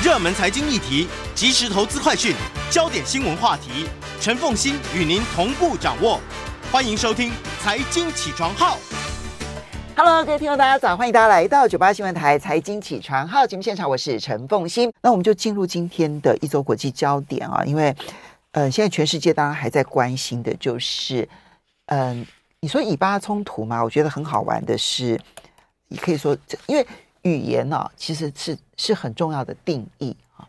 热门财经议题、即时投资快讯、焦点新闻话题，陈凤欣与您同步掌握。欢迎收听《财经起床号》。Hello，各位听众，大家早！欢迎大家来到九八新闻台《财经起床号》节目现场，我是陈凤欣。那我们就进入今天的一周国际焦点啊，因为呃，现在全世界当然还在关心的就是，嗯、你说以巴冲突嘛？我觉得很好玩的是，你可以说，因为。语言呢、啊，其实是是很重要的定义啊。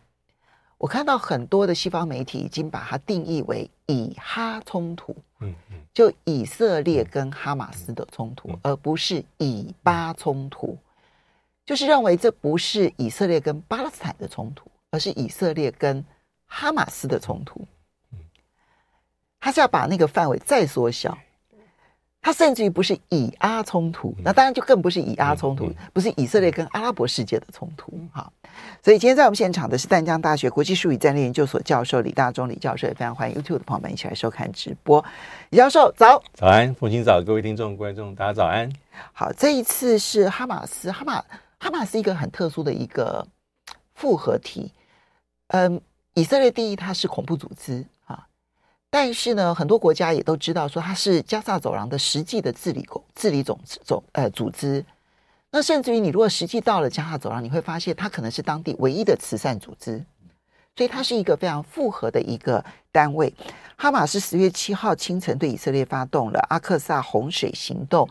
我看到很多的西方媒体已经把它定义为以哈冲突，嗯嗯，就以色列跟哈马斯的冲突，而不是以巴冲突，就是认为这不是以色列跟巴勒斯坦的冲突，而是以色列跟哈马斯的冲突。他是要把那个范围再缩小。它甚至于不是以阿冲突，那当然就更不是以阿冲突，不是以色列跟阿拉伯世界的冲突。哈，所以今天在我们现场的是淡江大学国际术语战略研究所教授李大中李教授，也非常欢迎 YouTube 的朋友们一起来收看直播。李教授早，早安，父亲早，各位听众观众大家早安。好，这一次是哈马斯，哈马哈马斯一个很特殊的一个复合体。嗯，以色列第一，它是恐怖组织。但是呢，很多国家也都知道说它是加萨走廊的实际的治理构治理总总呃组织。那甚至于你如果实际到了加萨走廊，你会发现它可能是当地唯一的慈善组织，所以它是一个非常复合的一个单位。哈马斯十月七号清晨对以色列发动了阿克萨洪水行动，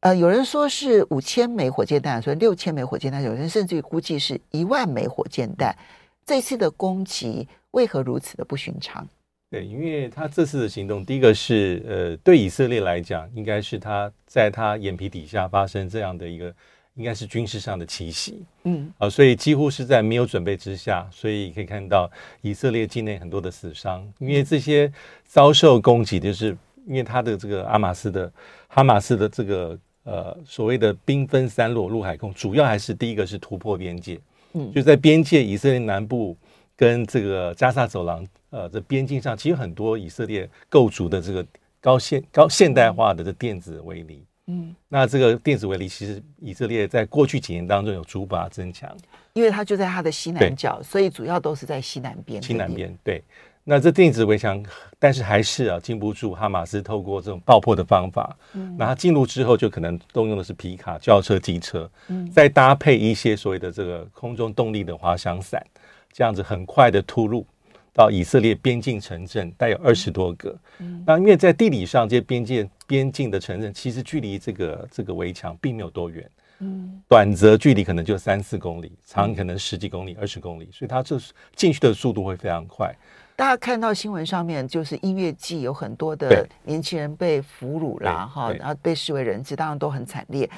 呃，有人说是五千枚火箭弹，说六千枚火箭弹，有人甚至于估计是一万枚火箭弹。这次的攻击为何如此的不寻常？对，因为他这次的行动，第一个是呃，对以色列来讲，应该是他在他眼皮底下发生这样的一个，应该是军事上的奇袭，嗯，啊，所以几乎是在没有准备之下，所以可以看到以色列境内很多的死伤，因为这些遭受攻击，就是因为他的这个阿马斯的哈马斯的这个呃所谓的兵分三路陆海空，主要还是第一个是突破边界，嗯，就在边界以色列南部跟这个加沙走廊。呃，这边境上其实很多以色列构筑的这个高现高现代化的这电子围篱，嗯，那这个电子围篱其实以色列在过去几年当中有逐步增强，因为它就在它的西南角，所以主要都是在西南边。西南边对，那这电子围墙，但是还是啊禁不住哈马斯透过这种爆破的方法，嗯，那它进入之后就可能动用的是皮卡、轿车、机车，嗯，再搭配一些所谓的这个空中动力的滑翔伞，这样子很快的突入。到以色列边境城镇，带有二十多个。嗯，那因为在地理上，这些边界边境的城镇其实距离这个这个围墙并没有多远。嗯，短则距离可能就三四公里，长可能十几公里、二十公里，所以它这进去的速度会非常快。大家看到新闻上面，就是音乐季有很多的年轻人被俘虏啦哈，然后被视为人质，当然都很惨烈。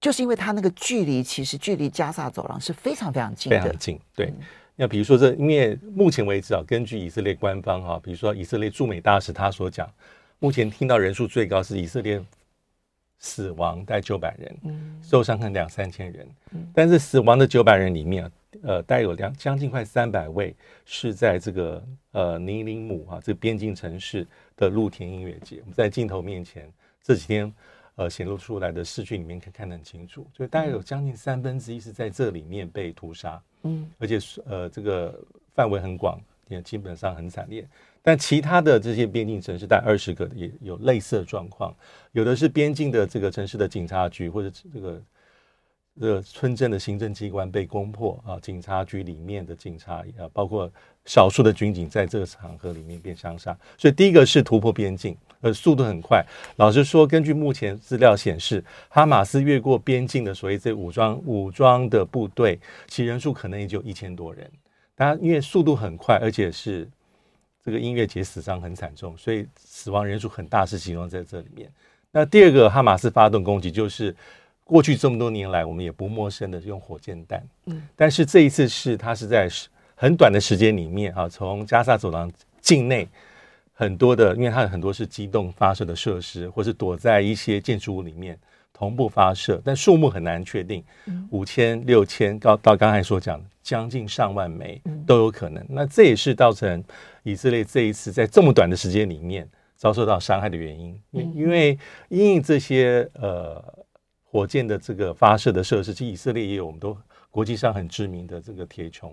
就是因为它那个距离，其实距离加萨走廊是非常非常近的，非常近。对。嗯那比如说，这因为目前为止啊，根据以色列官方哈，比如说以色列驻美大使他所讲，目前听到人数最高是以色列死亡带九百人，受伤可能两三千人，但是死亡的九百人里面，呃，带有两将近快三百位是在这个呃尼林姆啊这个边境城市的露天音乐节。我们在镜头面前这几天呃显露出来的视讯里面可以看得很清楚，所以大概有将近三分之一是在这里面被屠杀。嗯，而且呃，这个范围很广，也基本上很惨烈。但其他的这些边境城市，大概二十个也有类似的状况。有的是边境的这个城市的警察局，或者这个这个村镇的行政机关被攻破啊，警察局里面的警察啊，包括少数的军警在这个场合里面被枪杀。所以第一个是突破边境。呃，速度很快。老实说，根据目前资料显示，哈马斯越过边境的所谓这武装武装的部队，其人数可能也就一千多人。当然，因为速度很快，而且是这个音乐节死伤很惨重，所以死亡人数很大，是集中在这里面。那第二个，哈马斯发动攻击，就是过去这么多年来，我们也不陌生的用火箭弹。嗯，但是这一次是它是在很短的时间里面啊，从加沙走廊境内。很多的，因为它有很多是机动发射的设施，或是躲在一些建筑物里面同步发射，但数目很难确定，五千、六千，到到刚才所讲将近上万枚都有可能。那这也是造成以色列这一次在这么短的时间里面遭受到伤害的原因。因为因为这些呃火箭的这个发射的设施，其实以色列也有，我们都国际上很知名的这个铁穹。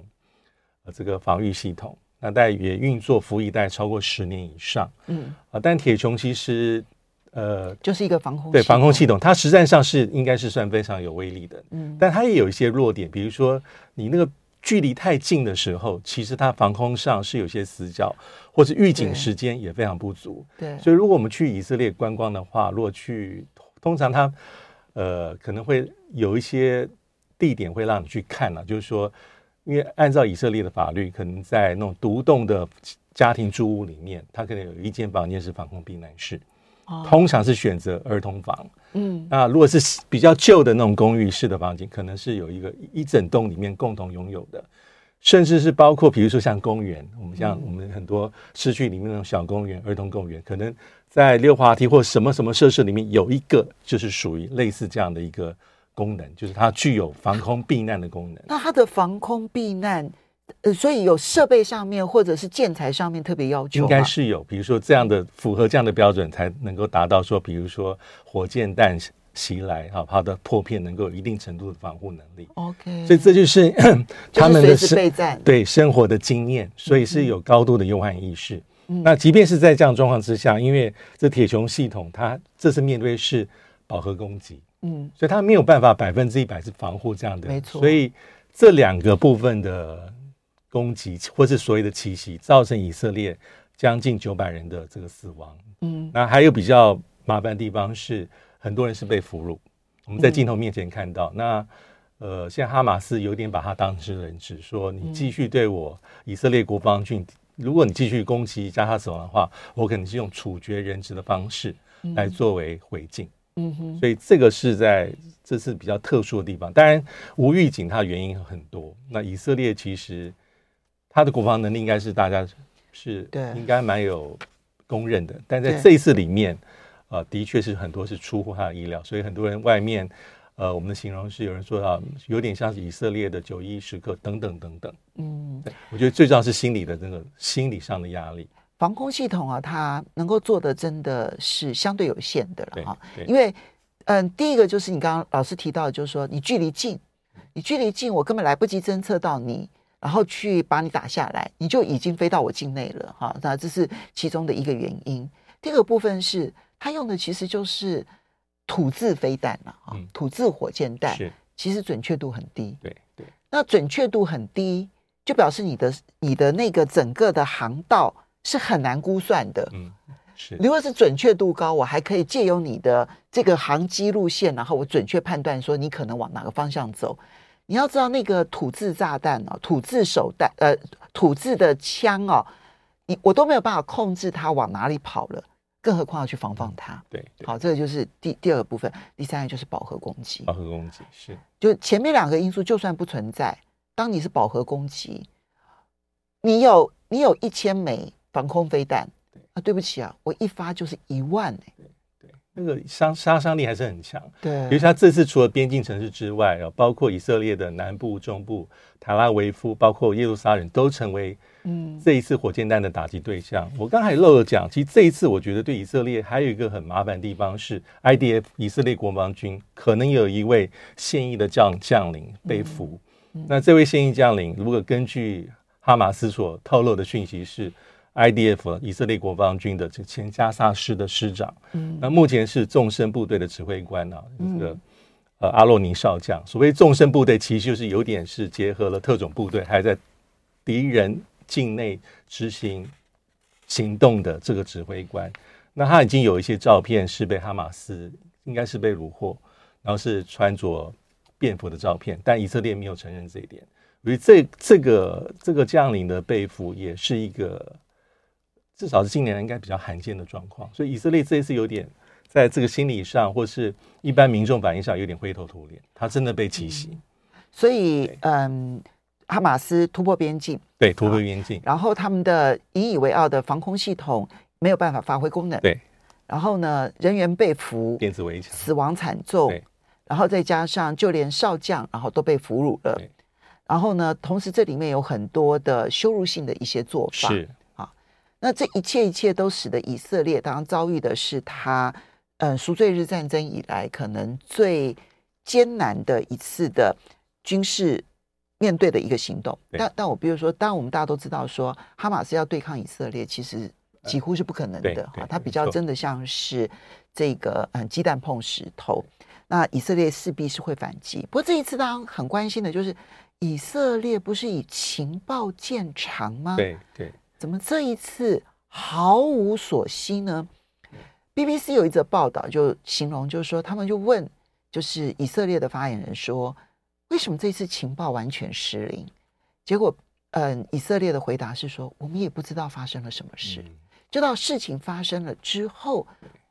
呃这个防御系统，那大概也运作服役大概超过十年以上。嗯啊，但铁穹其实呃就是一个防空对防空系统，它实战上是应该是算非常有威力的。嗯，但它也有一些弱点，比如说你那个。距离太近的时候，其实它防空上是有些死角，或者预警时间也非常不足。对，所以如果我们去以色列观光的话，如果去，通常它呃可能会有一些地点会让你去看呢、啊，就是说，因为按照以色列的法律，可能在那种独栋的家庭住屋里面，它可能有一间房间是防空避难室。通常是选择儿童房，嗯，那如果是比较旧的那种公寓式的房间，可能是有一个一整栋里面共同拥有的，甚至是包括比如说像公园，我们像我们很多市区里面那种小公园、儿童公园，可能在溜滑梯或什么什么设施里面有一个就是属于类似这样的一个功能，就是它具有防空避难的功能。那它的防空避难。呃，所以有设备上面或者是建材上面特别要求，应该是有，比如说这样的符合这样的标准，才能够达到说，比如说火箭弹袭来，哈，它的破片能够有一定程度的防护能力。OK，所以这就是他们的备战，对生活的经验，所以是有高度的忧患意识。嗯、那即便是在这样状况之下，因为这铁穹系统，它这次面对是饱和攻击，嗯，所以它没有办法百分之一百是防护这样的，没错。所以这两个部分的。攻击或是所谓的奇袭，造成以色列将近九百人的这个死亡。嗯，那还有比较麻烦的地方是，很多人是被俘虏。我们在镜头面前看到，嗯、那呃，现在哈马斯有点把他当成人质，说你继续对我以色列国防军，如果你继续攻击加他死亡的话，我可能是用处决人质的方式来作为回敬。嗯哼，所以这个是在这是比较特殊的地方。当然，无预警它的原因很多。那以色列其实。他的国防能力应该是大家是对应该蛮有公认的，但在这一次里面，呃，的确是很多是出乎他的意料，所以很多人外面，呃，我们的形容是有人说到有点像是以色列的九一时刻等等等等。嗯，对，我觉得最重要是心理的那个心理上的压力。防空系统啊，它能够做的真的是相对有限的了哈，因为嗯、呃，第一个就是你刚刚老师提到，就是说你距离近，你距离近，我根本来不及侦测到你。然后去把你打下来，你就已经飞到我境内了哈。那这是其中的一个原因。第二个部分是，它用的其实就是土制飞弹了啊，土制火箭弹，是其实准确度很低。对对，那准确度很低，就表示你的你的那个整个的航道是很难估算的。嗯，是。如果是准确度高，我还可以借由你的这个航机路线，然后我准确判断说你可能往哪个方向走。你要知道那个土制炸弹哦，土制手弹，呃，土制的枪哦，你我都没有办法控制它往哪里跑了，更何况要去防范它。对，对，好，这个就是第第二个部分。第三个就是饱和攻击。饱和攻击是，就前面两个因素就算不存在，当你是饱和攻击，你有你有一千枚防空飞弹，啊，对不起啊，我一发就是一万哎、欸。那个伤杀伤力还是很强，对。比如他这次除了边境城市之外，包括以色列的南部、中部、塔拉维夫，包括耶路撒冷，都成为嗯这一次火箭弹的打击对象。嗯、我刚才漏了讲，其实这一次我觉得对以色列还有一个很麻烦的地方是，IDF 以色列国防军可能有一位现役的将将领被俘。嗯嗯、那这位现役将领，如果根据哈马斯所透露的讯息是。IDF 以色列国防军的这个前加沙师的师长，嗯，那目前是纵深部队的指挥官啊，这个呃阿洛尼少将。所谓纵深部队，其实就是有点是结合了特种部队，还在敌人境内执行行动的这个指挥官。那他已经有一些照片是被哈马斯应该是被虏获，然后是穿着便服的照片，但以色列没有承认这一点。所以这这个这个将领的被俘也是一个。至少是近年来应该比较罕见的状况，所以以色列这一次有点在这个心理上，或是一般民众反应上有点灰头土脸，他真的被奇袭。嗯、所以，嗯，哈马斯突破边境，对，突破边境，然后他们的引以为傲的防空系统没有办法发挥功能，对，然后呢，人员被俘，电子围墙，死亡惨重，对。然后再加上就连少将，然后都被俘虏了，然后呢，同时这里面有很多的羞辱性的一些做法，是。那这一切一切都使得以色列当然遭遇的是他，嗯，赎罪日战争以来可能最艰难的一次的军事面对的一个行动。但但我比如说，当我们大家都知道说，哈马斯要对抗以色列，其实几乎是不可能的哈。它比较真的像是这个嗯鸡蛋碰石头。那以色列势必是会反击。不过这一次，大家很关心的就是，以色列不是以情报见长吗？对对。怎么这一次毫无所惜呢？BBC 有一则报道就形容，就是说他们就问，就是以色列的发言人说，为什么这次情报完全失灵？结果，嗯，以色列的回答是说，我们也不知道发生了什么事，直到事情发生了之后。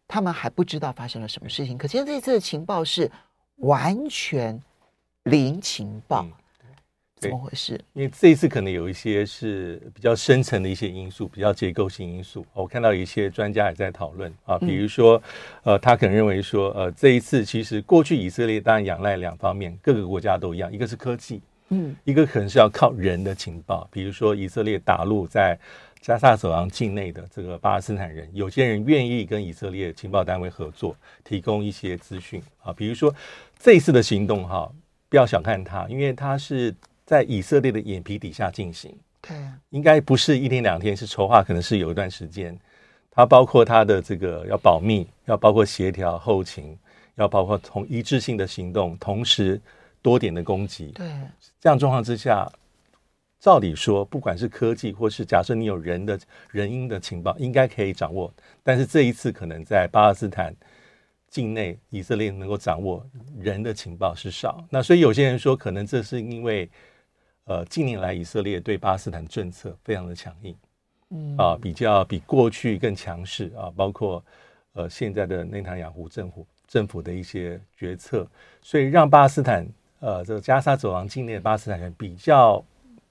他们还不知道发生了什么事情，可见这次的情报是完全零情报，嗯、怎么回事？因为这一次可能有一些是比较深层的一些因素，比较结构性因素。我看到有一些专家也在讨论啊，比如说，呃，他可能认为说，呃，这一次其实过去以色列当然仰赖两方面，各个国家都一样，一个是科技，嗯，一个可能是要靠人的情报，比如说以色列打入在。加萨走廊境内的这个巴勒斯坦人，有些人愿意跟以色列情报单位合作，提供一些资讯啊。比如说这一次的行动哈，不要小看它，因为它是在以色列的眼皮底下进行。对，应该不是一天两天，是筹划，可能是有一段时间。它包括它的这个要保密，要包括协调后勤，要包括同一致性的行动，同时多点的攻击。对，这样状况之下。照理说，不管是科技，或是假设你有人的人因的情报，应该可以掌握。但是这一次，可能在巴勒斯坦境内，以色列能够掌握人的情报是少。那所以有些人说，可能这是因为，呃，近年来以色列对巴勒斯坦政策非常的强硬，嗯啊，比较比过去更强势啊，包括呃现在的内塔尼亚胡政府政府的一些决策，所以让巴勒斯坦呃这个加沙走廊境内的巴勒斯坦人比较。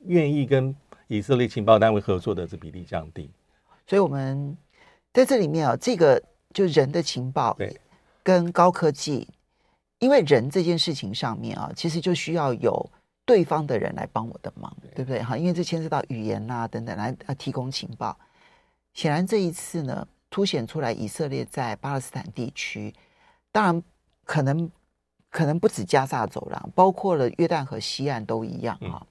愿意跟以色列情报单位合作的这比例降低，所以我们在这里面啊，这个就人的情报对跟高科技，因为人这件事情上面啊，其实就需要有对方的人来帮我的忙，对，对不对？哈，因为这牵涉到语言啊等等来提供情报。显然这一次呢，凸显出来以色列在巴勒斯坦地区，当然可能可能不止加萨走廊，包括了约旦河西岸都一样啊。嗯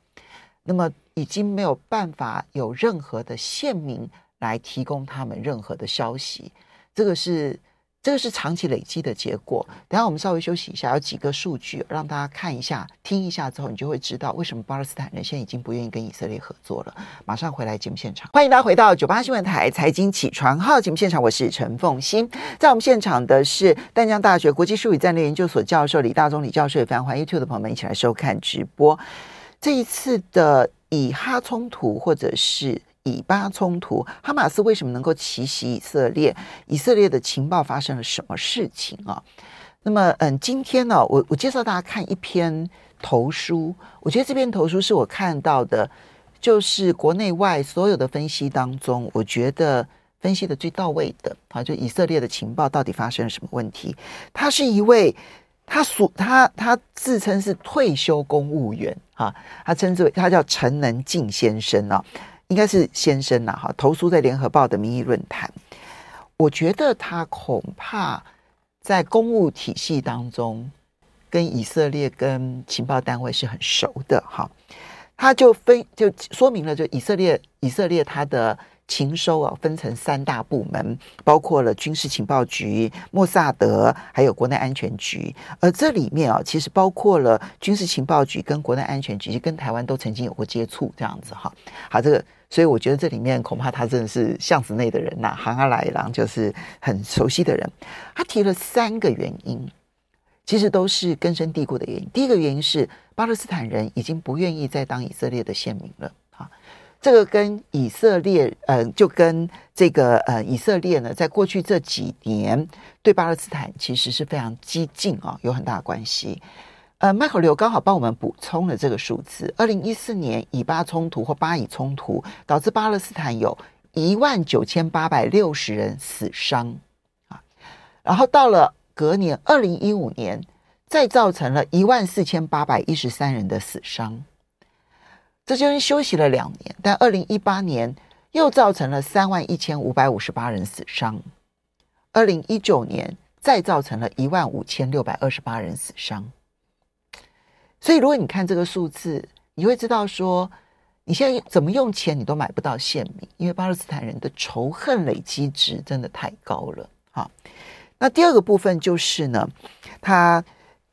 那么已经没有办法有任何的县民来提供他们任何的消息，这个是这个是长期累积的结果。等下我们稍微休息一下，有几个数据让大家看一下、听一下之后，你就会知道为什么巴勒斯坦人现在已经不愿意跟以色列合作了。马上回来节目现场，欢迎大家回到九八新闻台财经起床号节目现场，我是陈凤欣。在我们现场的是淡江大学国际术语战略研究所教授李大中李教授，也非常欢迎 YouTube 的朋友们一起来收看直播。这一次的以哈冲突或者是以巴冲突，哈马斯为什么能够奇袭以色列？以色列的情报发生了什么事情啊？那么，嗯，今天呢，我我介绍大家看一篇投书，我觉得这篇投书是我看到的，就是国内外所有的分析当中，我觉得分析的最到位的啊，就以色列的情报到底发生了什么问题？他是一位。他所他他自称是退休公务员啊，他称之为他叫陈能进先生啊，应该是先生呐、哈。投诉在联合报的民意论坛，我觉得他恐怕在公务体系当中跟以色列跟情报单位是很熟的哈。他就分就说明了，就以色列以色列他的。情收啊，分成三大部门，包括了军事情报局、莫萨德，还有国内安全局。而这里面啊，其实包括了军事情报局跟国内安全局，跟台湾都曾经有过接触，这样子哈。好，这个，所以我觉得这里面恐怕他真的是巷子内的人呐、啊，行阿来郎就是很熟悉的人。他提了三个原因，其实都是根深蒂固的原因。第一个原因是巴勒斯坦人已经不愿意再当以色列的县民了啊。这个跟以色列，呃，就跟这个呃，以色列呢，在过去这几年对巴勒斯坦其实是非常激进啊，有很大的关系。呃，麦可刘刚好帮我们补充了这个数字：二零一四年以巴冲突或巴以冲突导致巴勒斯坦有一万九千八百六十人死伤啊，然后到了隔年二零一五年，再造成了一万四千八百一十三人的死伤。这就是休息了两年，但二零一八年又造成了三万一千五百五十八人死伤，二零一九年再造成了一万五千六百二十八人死伤。所以，如果你看这个数字，你会知道说，你现在怎么用钱你都买不到现米，因为巴勒斯坦人的仇恨累积值真的太高了。好，那第二个部分就是呢，它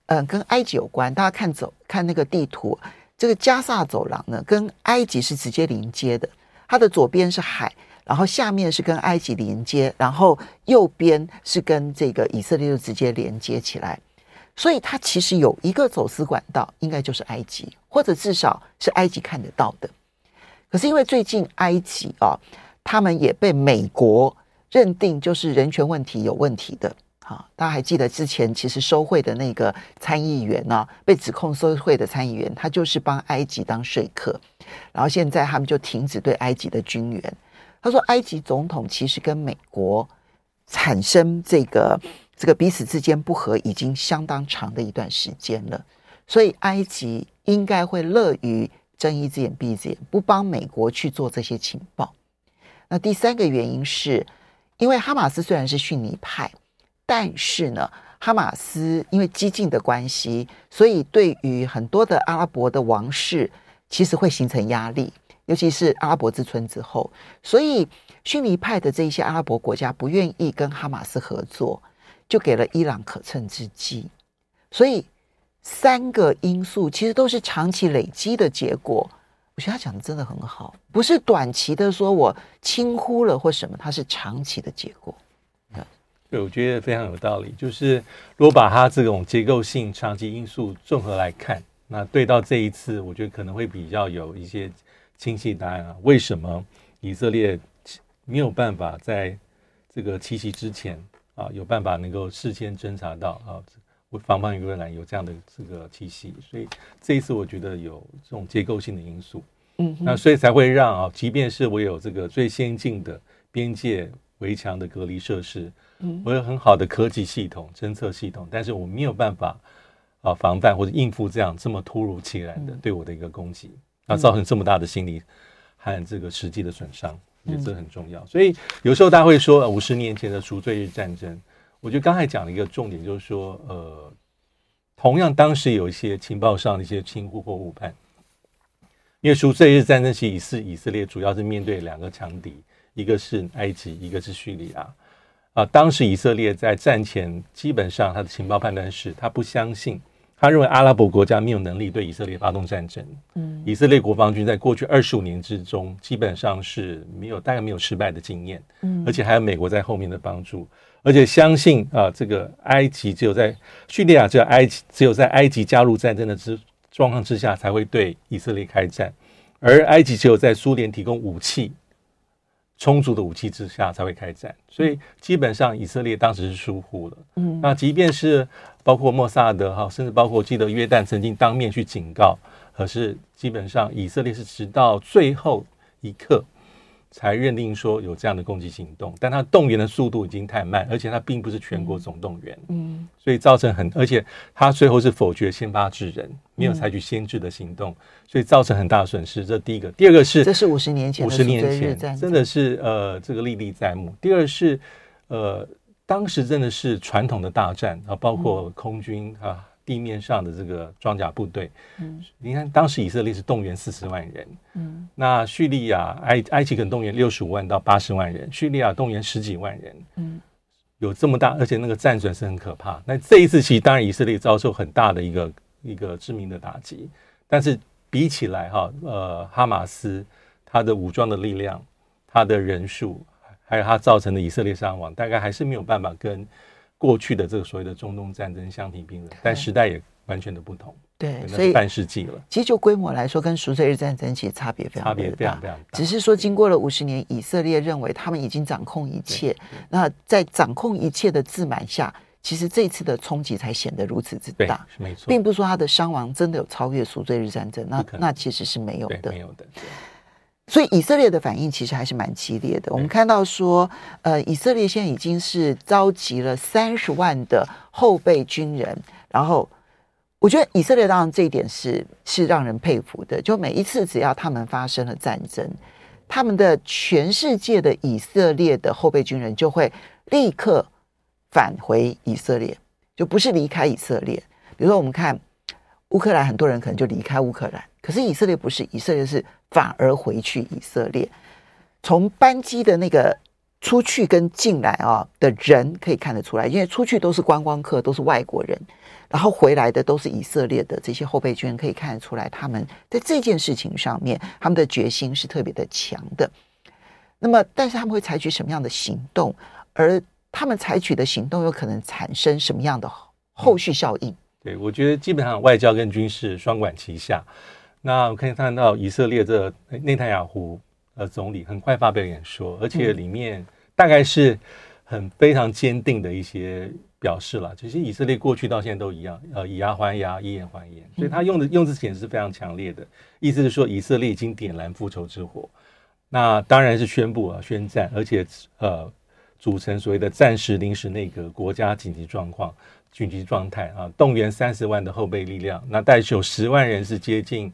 嗯跟埃及有关，大家看走看那个地图，这个加萨走廊呢跟埃及是直接连接的，它的左边是海。然后下面是跟埃及连接，然后右边是跟这个以色列就直接连接起来，所以它其实有一个走私管道，应该就是埃及，或者至少是埃及看得到的。可是因为最近埃及啊，他们也被美国认定就是人权问题有问题的。啊，大家还记得之前其实收贿的那个参议员呢、被指控收贿的参议员，他就是帮埃及当说客，然后现在他们就停止对埃及的军援。他说：“埃及总统其实跟美国产生这个这个彼此之间不和已经相当长的一段时间了，所以埃及应该会乐于睁一只眼闭一只眼，不帮美国去做这些情报。那第三个原因是，因为哈马斯虽然是逊尼派，但是呢，哈马斯因为激进的关系，所以对于很多的阿拉伯的王室，其实会形成压力。”尤其是阿拉伯之春之后，所以逊尼派的这一些阿拉伯国家不愿意跟哈马斯合作，就给了伊朗可乘之机。所以三个因素其实都是长期累积的结果。我觉得他讲的真的很好，不是短期的说我轻忽了或什么，它是长期的结果。对，我觉得非常有道理。就是如果把它这种结构性长期因素综合来看，那对到这一次，我觉得可能会比较有一些。清晰答案啊？为什么以色列没有办法在这个七夕之前啊，有办法能够事先侦查到啊，防范于未然有这样的这个气息？所以这一次我觉得有这种结构性的因素，嗯，那所以才会让啊，即便是我有这个最先进的边界围墙的隔离设施，嗯，我有很好的科技系统侦测系统，但是我没有办法啊防范或者应付这样这么突如其来的对我的一个攻击。那造成这么大的心理和这个实际的损伤，我觉得这很重要。所以有时候大家会说，五十年前的赎罪日战争，我觉得刚才讲了一个重点，就是说，呃，同样当时有一些情报上的一些轻忽或误判，因为赎罪日战争其实是以色列主要是面对两个强敌，一个是埃及，一个是叙利亚。啊，当时以色列在战前基本上他的情报判断是，他不相信。他认为阿拉伯国家没有能力对以色列发动战争。嗯，以色列国防军在过去二十五年之中，基本上是没有大概没有失败的经验。嗯，而且还有美国在后面的帮助，而且相信啊，这个埃及只有在叙利亚，只有埃及只有在埃及加入战争的之状况之下，才会对以色列开战，而埃及只有在苏联提供武器。充足的武器之下才会开战，所以基本上以色列当时是疏忽了。嗯，那即便是包括莫萨德哈，甚至包括我记得约旦曾经当面去警告，可是基本上以色列是直到最后一刻。才认定说有这样的攻击行动，但他动员的速度已经太慢，而且他并不是全国总动员，嗯，所以造成很，而且他最后是否决先发制人，没有采取先制的行动，所以造成很大的损失。这第一个，第二个是这是五十年前，五十年前真的是呃这个历历在目。第二是呃当时真的是传统的大战啊，包括空军啊。地面上的这个装甲部队，嗯，你看当时以色列是动员四十万人，嗯，那叙利亚埃埃及可能动员六十五万到八十万人，叙利亚动员十几万人，嗯，有这么大，而且那个战损是很可怕。那这一次其实当然以色列遭受很大的一个一个致命的打击，但是比起来哈，呃，哈马斯他的武装的力量、他的人数，还有他造成的以色列伤亡，大概还是没有办法跟。过去的这个所谓的中东战争相提并论，但时代也完全的不同。对，所以半世纪了。其实就规模来说，跟赎罪日战争其实差别非常大，差别非常非常大。只是说，经过了五十年，以色列认为他们已经掌控一切。那在掌控一切的自满下，其实这次的冲击才显得如此之大。没错，并不是说他的伤亡真的有超越赎罪日战争，那那其实是没有的，没有的。所以以色列的反应其实还是蛮激烈的。我们看到说，呃，以色列现在已经是召集了三十万的后备军人。然后，我觉得以色列当然这一点是是让人佩服的。就每一次只要他们发生了战争，他们的全世界的以色列的后备军人就会立刻返回以色列，就不是离开以色列。比如说，我们看乌克兰很多人可能就离开乌克兰，可是以色列不是，以色列是反而回去以色列。从班机的那个出去跟进来啊的人可以看得出来，因为出去都是观光客，都是外国人，然后回来的都是以色列的这些后备军，可以看得出来他们在这件事情上面他们的决心是特别的强的。那么，但是他们会采取什么样的行动？而他们采取的行动有可能产生什么样的后续效应？对，我觉得基本上外交跟军事双管齐下。那我可以看到以色列这内塔尼亚胡呃总理很快发表演说，而且里面大概是很非常坚定的一些表示了。其实以色列过去到现在都一样，呃，以牙还牙，以眼还眼，所以他用的用词是非常强烈的，意思是说以色列已经点燃复仇之火。那当然是宣布啊，宣战，而且呃，组成所谓的暂时临时内阁，国家紧急状况、紧急状态啊，动员三十万的后备力量，那带有十万人是接近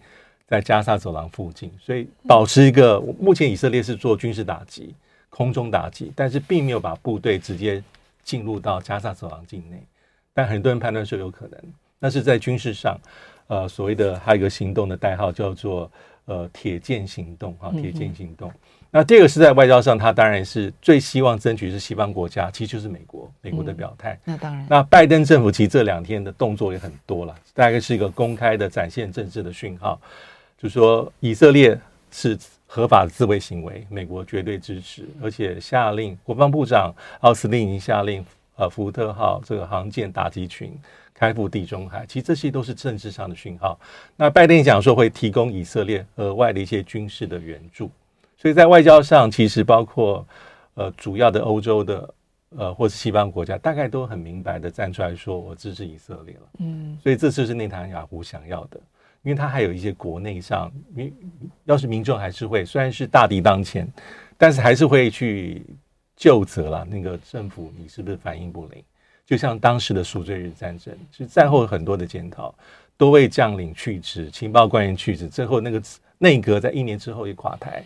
在加沙走廊附近，所以保持一个目前以色列是做军事打击、空中打击，但是并没有把部队直接进入到加沙走廊境内，但很多人判断说有可能，那是在军事上，呃，所谓的还有一个行动的代号叫做。呃，铁剑行动啊，铁剑行动。嗯、那第二个是在外交上，他当然是最希望争取是西方国家，其实就是美国，美国的表态、嗯。那当然，那拜登政府其实这两天的动作也很多了，大概是一个公开的展现政治的讯号，就是说以色列是合法的自卫行为，美国绝对支持，而且下令国防部长奥斯汀已经下令，呃，福特号这个航舰打击群。开赴地中海，其实这些都是政治上的讯号。那拜登讲说会提供以色列额外的一些军事的援助，所以在外交上，其实包括呃主要的欧洲的呃或是西方国家，大概都很明白的站出来说，我支持以色列了。嗯，所以这次是内塔尼亚胡想要的，因为他还有一些国内上，民要是民众还是会，虽然是大敌当前，但是还是会去就责了那个政府，你是不是反应不灵？就像当时的赎罪日战争，是战后很多的检讨，多位将领去职，情报官员去职，最后那个内阁在一年之后也垮台。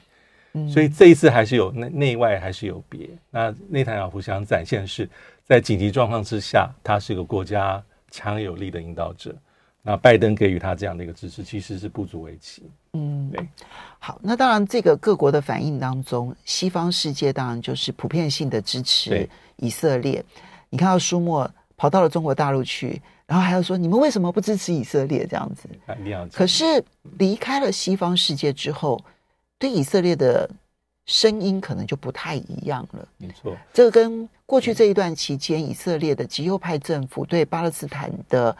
所以这一次还是有内内外还是有别。那内塔尼亚胡想展现的是在紧急状况之下，他是一个国家强有力的引导者。那拜登给予他这样的一个支持，其实是不足为奇。嗯，对。好，那当然，这个各国的反应当中，西方世界当然就是普遍性的支持以色列。你看到舒默跑到了中国大陆去，然后还要说你们为什么不支持以色列这样子？可是离开了西方世界之后，对以色列的声音可能就不太一样了。没错，这个跟过去这一段期间以色列的极右派政府对巴勒斯坦的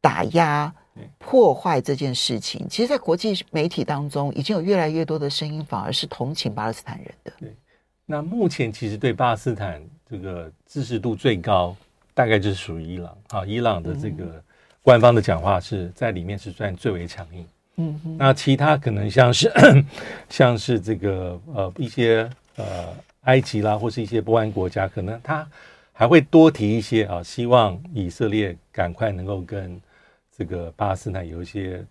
打压、破坏这件事情，其实，在国际媒体当中，已经有越来越多的声音，反而是同情巴勒斯坦人的。对，那目前其实对巴勒斯坦。这个支持度最高，大概就是属于伊朗啊。伊朗的这个官方的讲话是在里面是算最为强硬。嗯那其他可能像是 像是这个呃一些呃埃及啦，或是一些波湾国家，可能他还会多提一些啊，希望以色列赶快能够跟这个巴勒斯坦有一些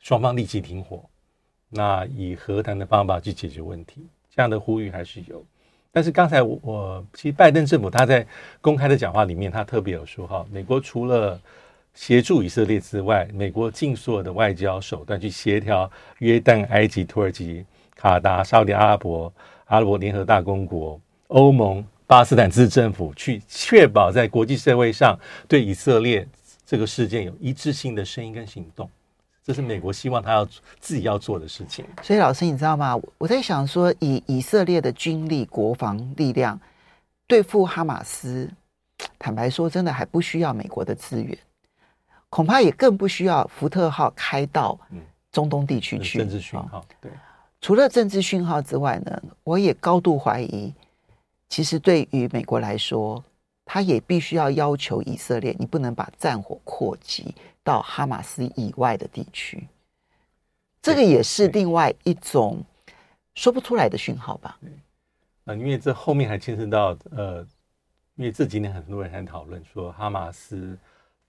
双方立即停火，那以和谈的方法去解决问题，这样的呼吁还是有。但是刚才我我其实拜登政府他在公开的讲话里面，他特别有说哈，美国除了协助以色列之外，美国尽所有的外交手段去协调约旦、埃及、土耳其、卡达、沙特阿拉伯、阿拉伯联合大公国、欧盟、巴斯坦自治政府，去确保在国际社会上对以色列这个事件有一致性的声音跟行动。这是美国希望他要自己要做的事情。所以，老师，你知道吗？我在想说，以以色列的军力、国防力量对付哈马斯，坦白说，真的还不需要美国的资源，恐怕也更不需要福特号开到中东地区去。政治讯号，对。除了政治讯号之外呢，我也高度怀疑，其实对于美国来说，他也必须要要求以色列，你不能把战火扩及。到哈马斯以外的地区，这个也是另外一种说不出来的讯号吧？啊，因为这后面还牵涉到呃，因为这几年很多人还讨论说，哈马斯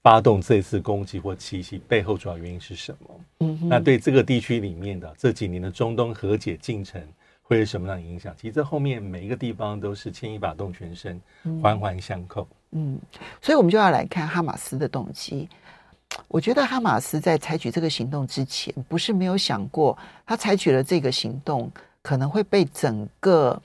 发动这次攻击或奇袭背后主要原因是什么？嗯，那对这个地区里面的这几年的中东和解进程会有什么样的影响？其实这后面每一个地方都是牵一发动全身，环环相扣。嗯，所以我们就要来看哈马斯的动机。我觉得哈马斯在采取这个行动之前，不是没有想过，他采取了这个行动可能会被整个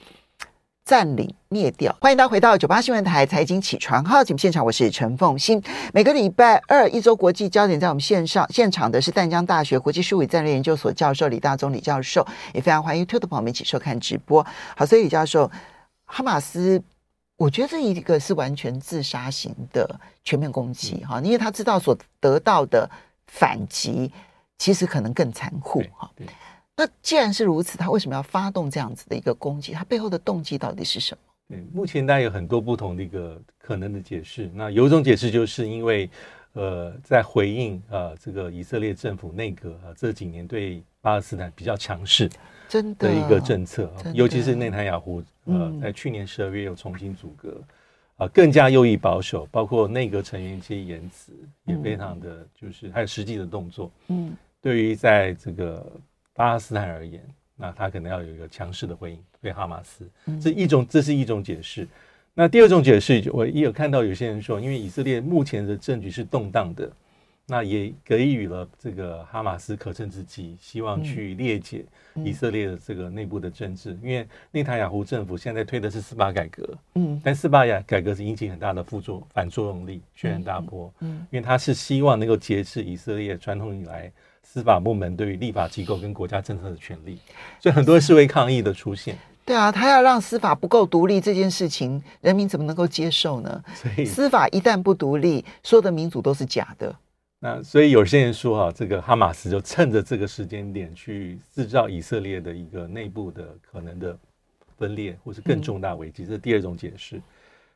占领灭掉。欢迎大家回到九八新闻台财经起床号节目现场，我是陈凤欣。每个礼拜二一周国际焦点，在我们线上现场的是淡江大学国际事务与战略研究所教授李大中李教授，也非常欢迎 YouTube 的朋友们一起收看直播。好，所以李教授，哈马斯。我觉得这一个是完全自杀型的全面攻击哈，因为他知道所得到的反击其实可能更残酷哈。那既然是如此，他为什么要发动这样子的一个攻击？他背后的动机到底是什么？对，目前大家有很多不同的一个可能的解释。那有一种解释就是因为呃，在回应呃这个以色列政府内阁啊这几年对巴勒斯坦比较强势。真的一个政策，尤其是内塔尼亚胡，呃，在去年十二月又重新组阁，啊、呃，更加右翼保守，包括内阁成员一些言辞也非常的就是还有实际的动作，嗯，对于在这个巴勒斯坦而言，那他可能要有一个强势的回应对哈马斯，这一种这是一种解释。那第二种解释，我也有看到有些人说，因为以色列目前的政局是动荡的。那也给予了这个哈马斯可乘之机，希望去裂解以色列的这个内部的政治。因为内塔尼亚胡政府现在推的是司法改革，嗯，但司法改改革是引起很大的副作反作用力，轩然大波，嗯，因为他是希望能够节制以色列传统以来司法部门对于立法机构跟国家政策的权利，所以很多示威抗议的出现。对啊，他要让司法不够独立这件事情，人民怎么能够接受呢？所以司法一旦不独立，所有的民主都是假的。那所以有些人说哈、啊，这个哈马斯就趁着这个时间点去制造以色列的一个内部的可能的分裂，或是更重大危机，这是第二种解释。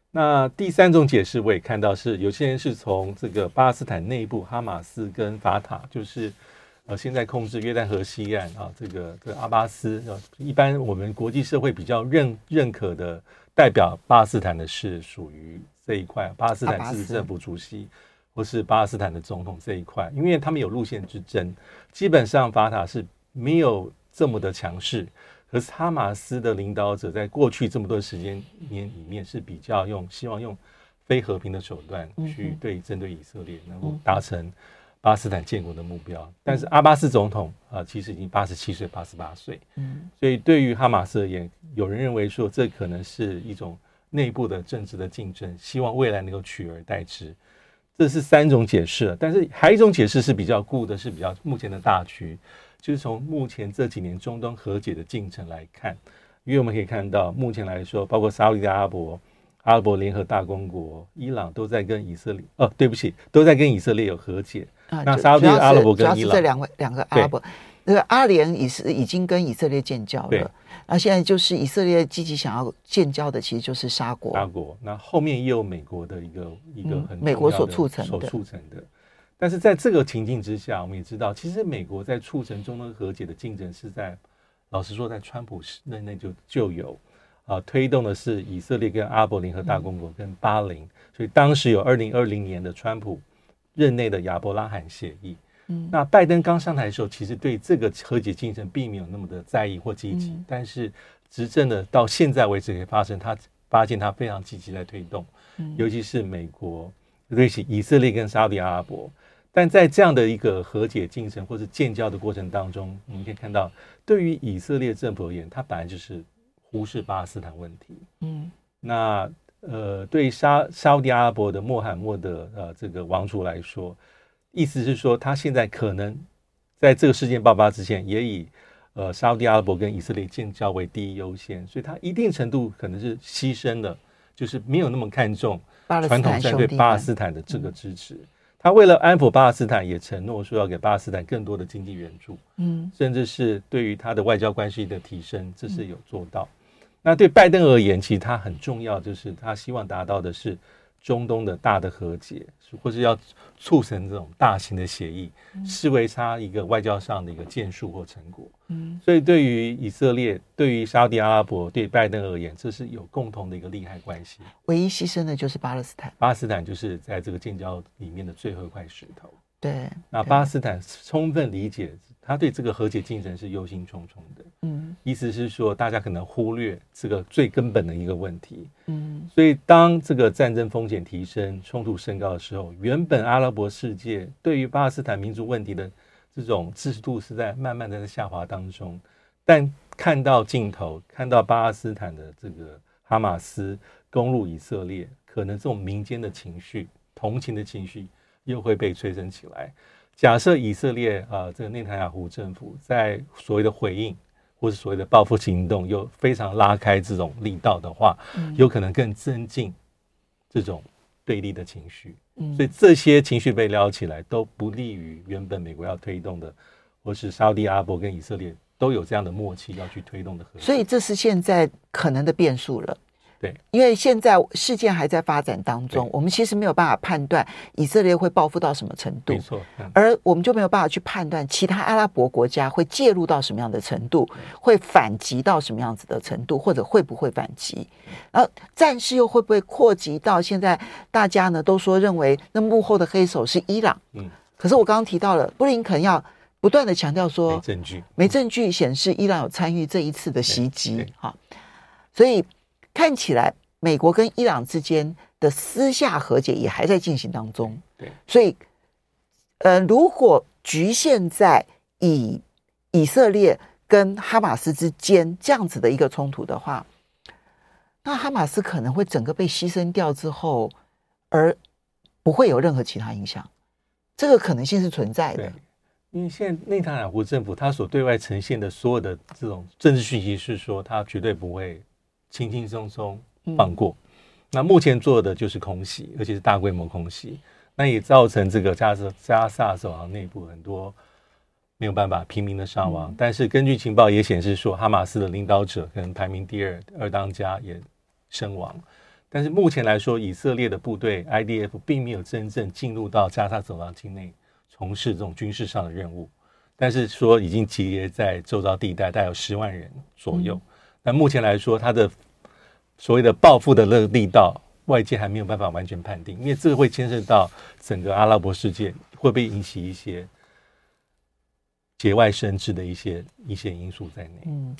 那第三种解释我也看到是有些人是从这个巴勒斯坦内部，哈马斯跟法塔，就是呃现在控制约旦河西岸啊，这个这个阿巴斯，一般我们国际社会比较认认可的代表巴勒斯坦的是属于这一块，巴勒斯坦自治政府主席。或是巴勒斯坦的总统这一块，因为他们有路线之争，基本上法塔是没有这么的强势。可是哈马斯的领导者在过去这么多时间年里面是比较用希望用非和平的手段去对针对以色列，能够达成巴斯坦建国的目标。但是阿巴斯总统啊，其实已经八十七岁、八十八岁，嗯所以对于哈马斯而言，有人认为说这可能是一种内部的政治的竞争，希望未来能够取而代之。这是三种解释，但是还有一种解释是比较固的，是比较目前的大局，就是从目前这几年中东和解的进程来看，因为我们可以看到，目前来说，包括沙乌地阿拉伯、阿拉伯联合大公国、伊朗都在跟以色列，哦，对不起，都在跟以色列有和解。啊、那沙乌地阿拉伯跟伊朗，这两位两个阿拉伯。那个阿联已是已经跟以色列建交了，那现在就是以色列积极想要建交的，其实就是沙国。沙国，那后面也有美国的一个一个很美国所促成的，所促成的。但是在这个情境之下，我们也知道，其实美国在促成中东和解的进程是在，老实说，在川普那那就就有啊，推动的是以色列跟阿伯联合大公国跟巴林，所以当时有二零二零年的川普任内的亚伯拉罕协议。嗯那拜登刚上台的时候，其实对这个和解进程并没有那么的在意或积极，嗯、但是执政的到现在为止，也发生他发现他非常积极在推动，嗯、尤其是美国、对起以色列跟沙特阿拉伯。但在这样的一个和解进程或是建交的过程当中，我们可以看到，对于以色列政府而言，他本来就是忽视巴勒斯坦问题。嗯，那呃，对沙沙特阿拉伯的穆罕默德呃这个王储来说。意思是说，他现在可能在这个事件爆发之前，也以呃沙乌地阿拉伯跟以色列建交为第一优先，所以他一定程度可能是牺牲了，就是没有那么看重传统战对巴勒斯坦的这个支持。他为了安抚巴勒斯坦，也承诺说要给巴勒斯坦更多的经济援助，嗯，甚至是对于他的外交关系的提升，这是有做到。那对拜登而言，其实他很重要，就是他希望达到的是。中东的大的和解，或是要促成这种大型的协议，视为他一个外交上的一个建树或成果。嗯，所以对于以色列、对于沙特阿拉伯、对拜登而言，这是有共同的一个利害关系。唯一牺牲的就是巴勒斯坦，巴勒斯坦就是在这个建交里面的最后一块石头。对，那巴勒斯坦充分理解，他对这个和解进程是忧心忡忡的。嗯，意思是说，大家可能忽略这个最根本的一个问题。嗯，所以当这个战争风险提升、冲突升高的时候，原本阿拉伯世界对于巴勒斯坦民族问题的这种支持度是在慢慢的在下滑当中。但看到镜头，看到巴勒斯坦的这个哈马斯攻入以色列，可能这种民间的情绪、同情的情绪又会被催生起来。假设以色列啊、呃，这个内塔尼亚胡政府在所谓的回应或是所谓的报复行动又非常拉开这种力道的话，有可能更增进这种对立的情绪。所以这些情绪被撩起来，都不利于原本美国要推动的，或是沙乌地阿拉伯跟以色列。都有这样的默契要去推动的，所以这是现在可能的变数了。对，因为现在事件还在发展当中，我们其实没有办法判断以色列会报复到什么程度，没错。而我们就没有办法去判断其他阿拉伯国家会介入到什么样的程度，会反击到什么样子的程度，或者会不会反击。然后战事又会不会扩及到现在大家呢都说认为那幕后的黑手是伊朗。嗯，可是我刚刚提到了布林肯要。不断的强调说，没证据，没证据显示伊朗有参与这一次的袭击，哈，所以看起来美国跟伊朗之间的私下和解也还在进行当中，对，所以，呃，如果局限在以以色列跟哈马斯之间这样子的一个冲突的话，那哈马斯可能会整个被牺牲掉之后，而不会有任何其他影响，这个可能性是存在的。因为现在内塔尼亚胡政府他所对外呈现的所有的这种政治讯息是说，他绝对不会轻轻松松放过。嗯、那目前做的就是空袭，而且是大规模空袭，那也造成这个加沙加萨走廊内部很多没有办法平民的伤亡。嗯、但是根据情报也显示说，哈马斯的领导者可能排名第二二当家也身亡。但是目前来说，以色列的部队 IDF 并没有真正进入到加沙走廊境内。从事这种军事上的任务，但是说已经集结在周遭地带，大概有十万人左右。那、嗯、目前来说，他的所谓的报复的力道，外界还没有办法完全判定，因为这个会牵涉到整个阿拉伯世界会不会引起一些节外生枝的一些一些因素在内。嗯，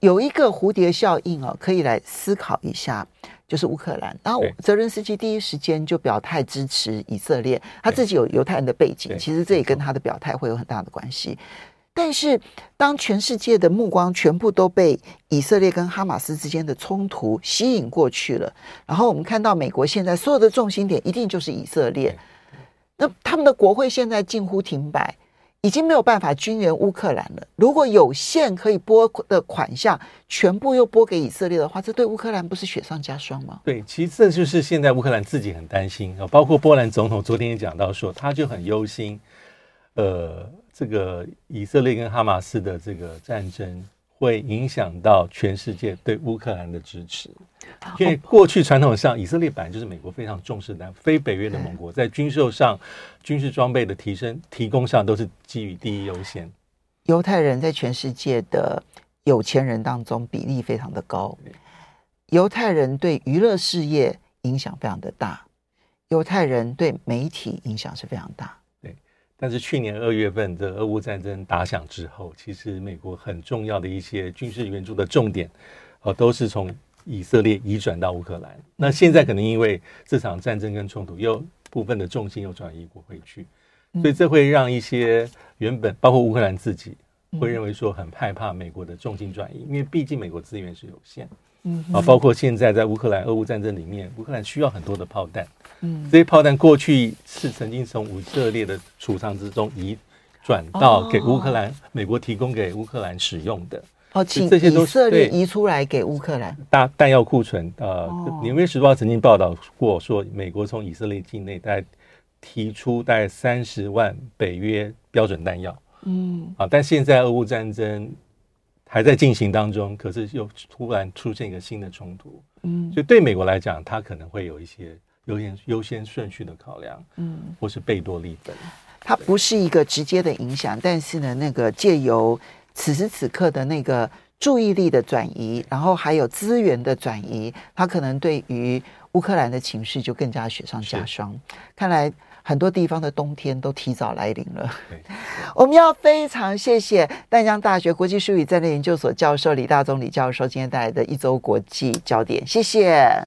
有一个蝴蝶效应哦，可以来思考一下。就是乌克兰，然后泽伦斯基第一时间就表态支持以色列，他自己有犹太人的背景，其实这也跟他的表态会有很大的关系。但是当全世界的目光全部都被以色列跟哈马斯之间的冲突吸引过去了，然后我们看到美国现在所有的重心点一定就是以色列，那他们的国会现在近乎停摆。已经没有办法军援乌克兰了。如果有限可以拨的款项全部又拨给以色列的话，这对乌克兰不是雪上加霜吗？对，其实这就是现在乌克兰自己很担心啊。包括波兰总统昨天也讲到说，他就很忧心，呃，这个以色列跟哈马斯的这个战争。会影响到全世界对乌克兰的支持，因为过去传统上以色列本来就是美国非常重视的非北约的盟国，在军售上、军事装备的提升、提供上都是基于第一优先。犹太人在全世界的有钱人当中比例非常的高，犹太人对娱乐事业影响非常的大，犹太人对媒体影响是非常大。但是去年二月份的俄乌战争打响之后，其实美国很重要的一些军事援助的重点，哦，都是从以色列移转到乌克兰。那现在可能因为这场战争跟冲突，又部分的重心又转移过回去，所以这会让一些原本包括乌克兰自己会认为说很害怕美国的重心转移，因为毕竟美国资源是有限。嗯，啊，包括现在在乌克兰俄乌战争里面，乌克兰需要很多的炮弹。嗯，这些炮弹过去是曾经从以色列的储藏之中移转到给乌克兰，美国提供给乌克兰使用的。哦，请这些都以色列移出来给乌克兰大弹药库存。呃，《纽约时报》曾经报道过，说美国从以色列境内大概提出大概三十万北约标准弹药。嗯，啊，但现在俄乌战争。还在进行当中，可是又突然出现一个新的冲突，嗯，所以对美国来讲，它可能会有一些优先优先顺序的考量，嗯，或是贝多利分。它不是一个直接的影响，但是呢，那个借由此时此刻的那个注意力的转移，然后还有资源的转移，它可能对于乌乌克兰的情势就更加雪上加霜。看来很多地方的冬天都提早来临了。我们要非常谢谢淡江大学国际术语战略研究所教授李大中李教授今天带来的一周国际焦点，谢谢。